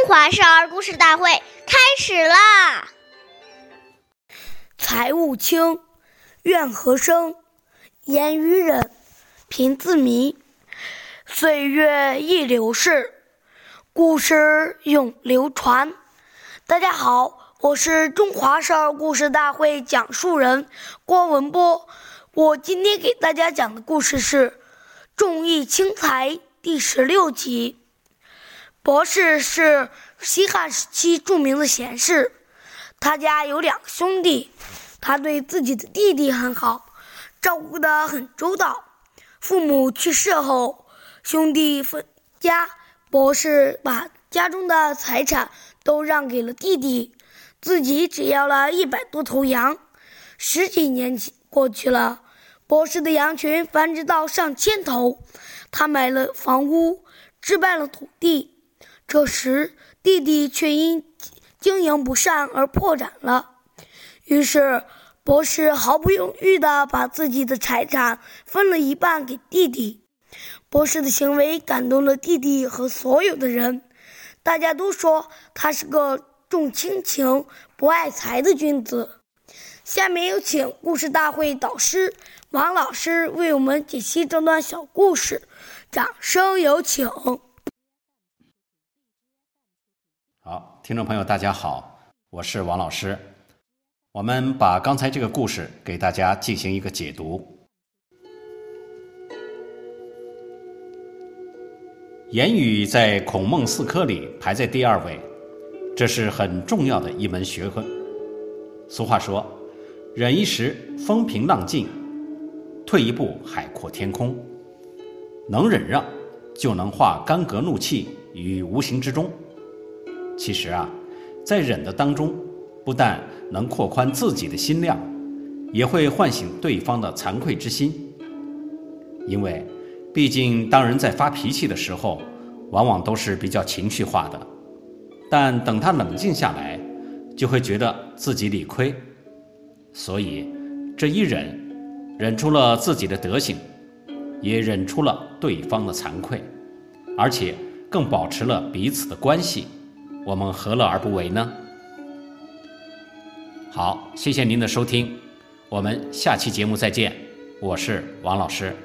中华少儿故事大会开始啦！财物轻，怨何生？言语忍，贫自迷。岁月易流逝，故事永流传。大家好，我是中华少儿故事大会讲述人郭文波。我今天给大家讲的故事是《重义轻财》第十六集。博士是西汉时期著名的贤士，他家有两个兄弟，他对自己的弟弟很好，照顾得很周到。父母去世后，兄弟分家，博士把家中的财产都让给了弟弟，自己只要了一百多头羊。十几年过去了，博士的羊群繁殖到上千头，他买了房屋，置办了土地。这时，弟弟却因经营不善而破产了。于是，博士毫不犹豫地把自己的财产分了一半给弟弟。博士的行为感动了弟弟和所有的人，大家都说他是个重亲情、不爱财的君子。下面有请故事大会导师王老师为我们解析这段小故事，掌声有请。好，听众朋友，大家好，我是王老师。我们把刚才这个故事给大家进行一个解读。言语在孔孟四科里排在第二位，这是很重要的一门学问。俗话说：“忍一时，风平浪静；退一步，海阔天空。”能忍让，就能化干戈怒气于无形之中。其实啊，在忍的当中，不但能扩宽自己的心量，也会唤醒对方的惭愧之心。因为，毕竟当人在发脾气的时候，往往都是比较情绪化的。但等他冷静下来，就会觉得自己理亏。所以，这一忍，忍出了自己的德行，也忍出了对方的惭愧，而且更保持了彼此的关系。我们何乐而不为呢？好，谢谢您的收听，我们下期节目再见，我是王老师。